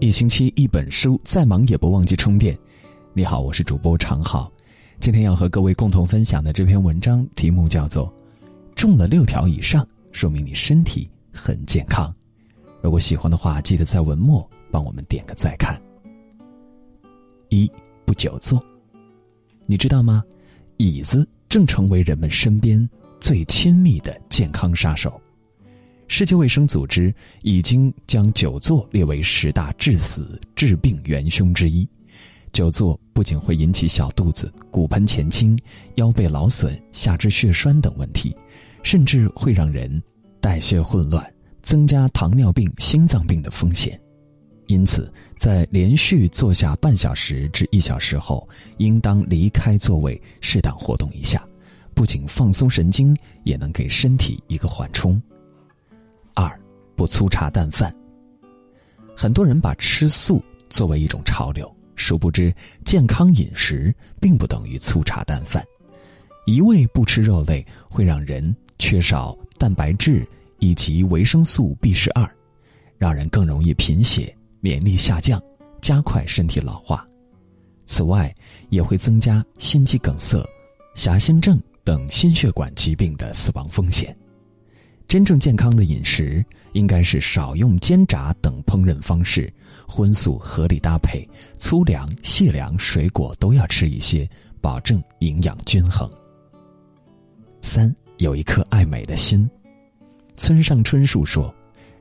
一星期一本书，再忙也不忘记充电。你好，我是主播常浩。今天要和各位共同分享的这篇文章题目叫做“中了六条以上，说明你身体很健康”。如果喜欢的话，记得在文末帮我们点个再看。一不久坐，你知道吗？椅子正成为人们身边最亲密的健康杀手。世界卫生组织已经将久坐列为十大致死致病元凶之一。久坐不仅会引起小肚子、骨盆前倾、腰背劳损、下肢血栓等问题，甚至会让人代谢混乱，增加糖尿病、心脏病的风险。因此，在连续坐下半小时至一小时后，应当离开座位，适当活动一下，不仅放松神经，也能给身体一个缓冲。二，不粗茶淡饭。很多人把吃素作为一种潮流，殊不知健康饮食并不等于粗茶淡饭。一味不吃肉类会让人缺少蛋白质以及维生素 B 十二，让人更容易贫血、免疫力下降，加快身体老化。此外，也会增加心肌梗塞、狭心症等心血管疾病的死亡风险。真正健康的饮食应该是少用煎炸等烹饪方式，荤素合理搭配，粗粮、细粮、水果都要吃一些，保证营养均衡。三有一颗爱美的心。村上春树说：“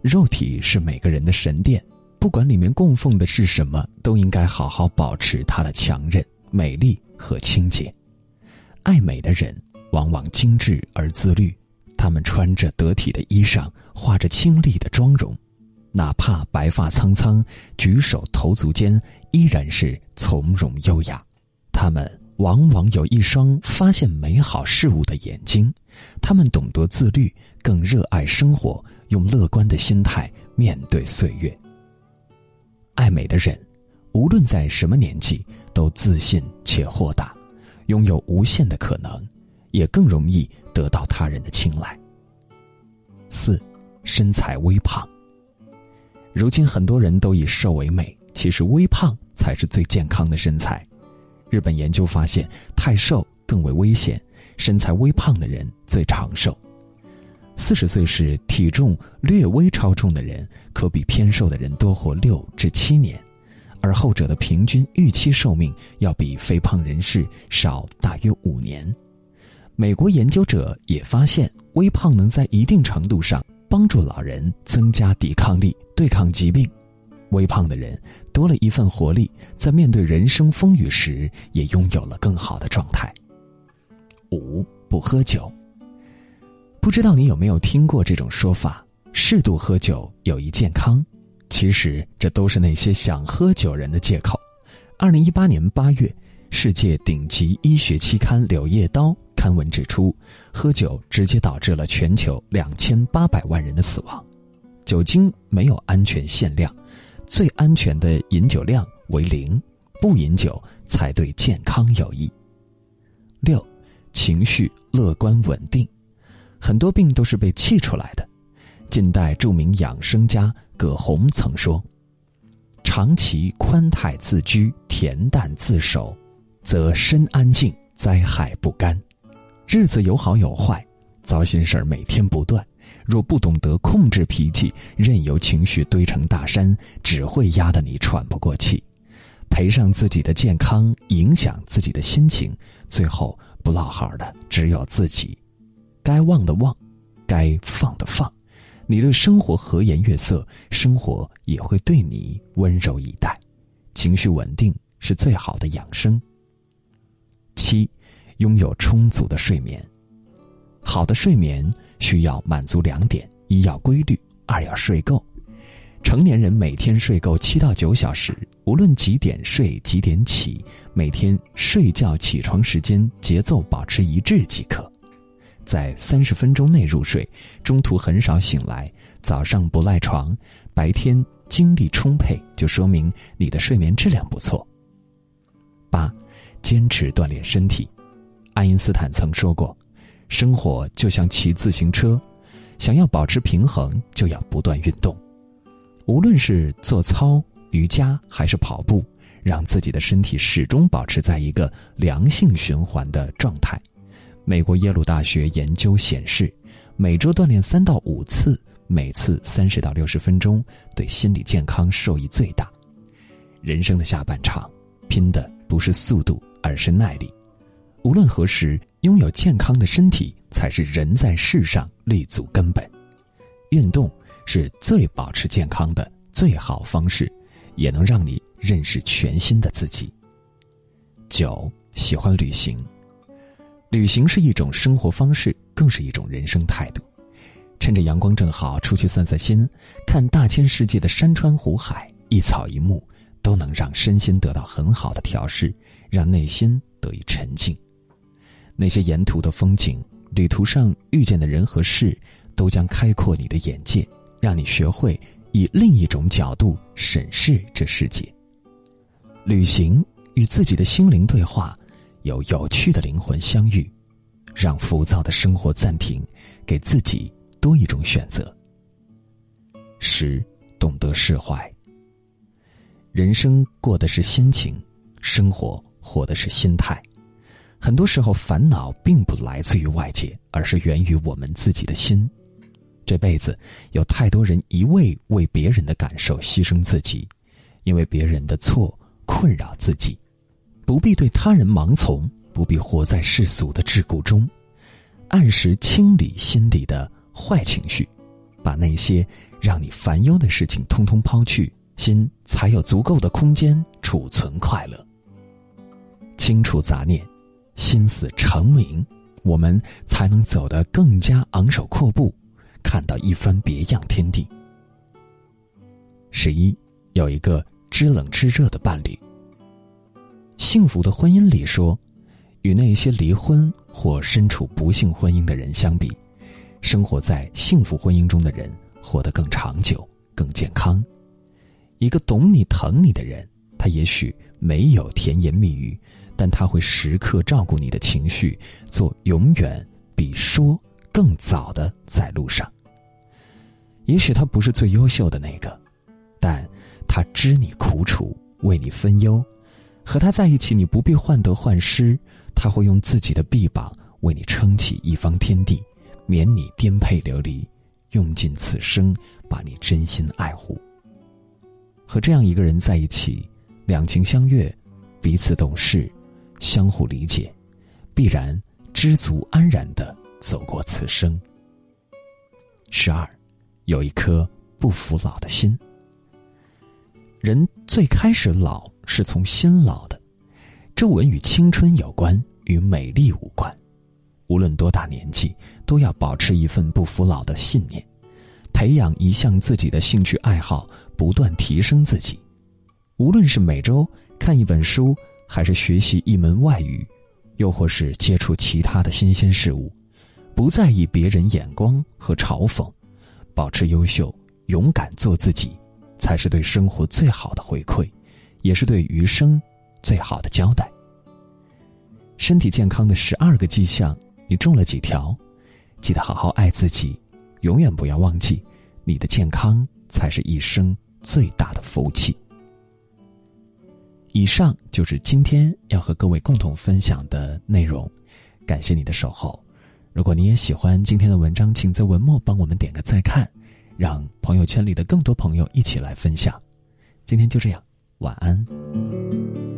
肉体是每个人的神殿，不管里面供奉的是什么，都应该好好保持它的强韧、美丽和清洁。爱美的人往往精致而自律。”他们穿着得体的衣裳，画着清丽的妆容，哪怕白发苍苍，举手投足间依然是从容优雅。他们往往有一双发现美好事物的眼睛，他们懂得自律，更热爱生活，用乐观的心态面对岁月。爱美的人，无论在什么年纪，都自信且豁达，拥有无限的可能。也更容易得到他人的青睐。四，身材微胖。如今很多人都以瘦为美，其实微胖才是最健康的身材。日本研究发现，太瘦更为危险，身材微胖的人最长寿。四十岁时体重略微超重的人，可比偏瘦的人多活六至七年，而后者的平均预期寿命要比肥胖人士少大约五年。美国研究者也发现，微胖能在一定程度上帮助老人增加抵抗力，对抗疾病。微胖的人多了一份活力，在面对人生风雨时，也拥有了更好的状态。五不喝酒。不知道你有没有听过这种说法：适度喝酒有益健康。其实这都是那些想喝酒人的借口。二零一八年八月，世界顶级医学期刊《柳叶刀》。刊文指出，喝酒直接导致了全球两千八百万人的死亡。酒精没有安全限量，最安全的饮酒量为零，不饮酒才对健康有益。六，情绪乐观稳定，很多病都是被气出来的。近代著名养生家葛洪曾说：“长期宽泰自居，恬淡自守，则身安静，灾害不干。”日子有好有坏，糟心事儿每天不断。若不懂得控制脾气，任由情绪堆成大山，只会压得你喘不过气，赔上自己的健康，影响自己的心情，最后不落好的只有自己。该忘的忘，该放的放。你对生活和颜悦色，生活也会对你温柔以待。情绪稳定是最好的养生。七。拥有充足的睡眠，好的睡眠需要满足两点：一要规律，二要睡够。成年人每天睡够七到九小时，无论几点睡几点起，每天睡觉起床时间节奏保持一致即可。在三十分钟内入睡，中途很少醒来，早上不赖床，白天精力充沛，就说明你的睡眠质量不错。八，坚持锻炼身体。爱因斯坦曾说过：“生活就像骑自行车，想要保持平衡，就要不断运动。无论是做操、瑜伽还是跑步，让自己的身体始终保持在一个良性循环的状态。美国耶鲁大学研究显示，每周锻炼三到五次，每次三十到六十分钟，对心理健康受益最大。人生的下半场，拼的不是速度，而是耐力。无论何时，拥有健康的身体才是人在世上立足根本。运动是最保持健康的最好方式，也能让你认识全新的自己。九，喜欢旅行。旅行是一种生活方式，更是一种人生态度。趁着阳光正好，出去散散心，看大千世界的山川湖海、一草一木，都能让身心得到很好的调试，让内心得以沉静。那些沿途的风景，旅途上遇见的人和事，都将开阔你的眼界，让你学会以另一种角度审视这世界。旅行与自己的心灵对话，有有趣的灵魂相遇，让浮躁的生活暂停，给自己多一种选择。十，懂得释怀。人生过的是心情，生活活的是心态。很多时候，烦恼并不来自于外界，而是源于我们自己的心。这辈子有太多人一味为别人的感受牺牲自己，因为别人的错困扰自己，不必对他人盲从，不必活在世俗的桎梏中，按时清理心里的坏情绪，把那些让你烦忧的事情通通抛去，心才有足够的空间储存快乐。清除杂念。心思澄明，我们才能走得更加昂首阔步，看到一番别样天地。十一，有一个知冷知热的伴侣。幸福的婚姻里说，与那些离婚或身处不幸婚姻的人相比，生活在幸福婚姻中的人活得更长久、更健康。一个懂你、疼你的人，他也许没有甜言蜜语。但他会时刻照顾你的情绪，做永远比说更早的在路上。也许他不是最优秀的那个，但他知你苦楚，为你分忧。和他在一起，你不必患得患失，他会用自己的臂膀为你撑起一方天地，免你颠沛流离，用尽此生把你真心爱护。和这样一个人在一起，两情相悦，彼此懂事。相互理解，必然知足安然的走过此生。十二，有一颗不服老的心。人最开始老是从心老的，皱纹与青春有关，与美丽无关。无论多大年纪，都要保持一份不服老的信念，培养一项自己的兴趣爱好，不断提升自己。无论是每周看一本书。还是学习一门外语，又或是接触其他的新鲜事物，不在意别人眼光和嘲讽，保持优秀，勇敢做自己，才是对生活最好的回馈，也是对余生最好的交代。身体健康的十二个迹象，你中了几条？记得好好爱自己，永远不要忘记，你的健康才是一生最大的福气。以上就是今天要和各位共同分享的内容，感谢你的守候。如果你也喜欢今天的文章，请在文末帮我们点个再看，让朋友圈里的更多朋友一起来分享。今天就这样，晚安。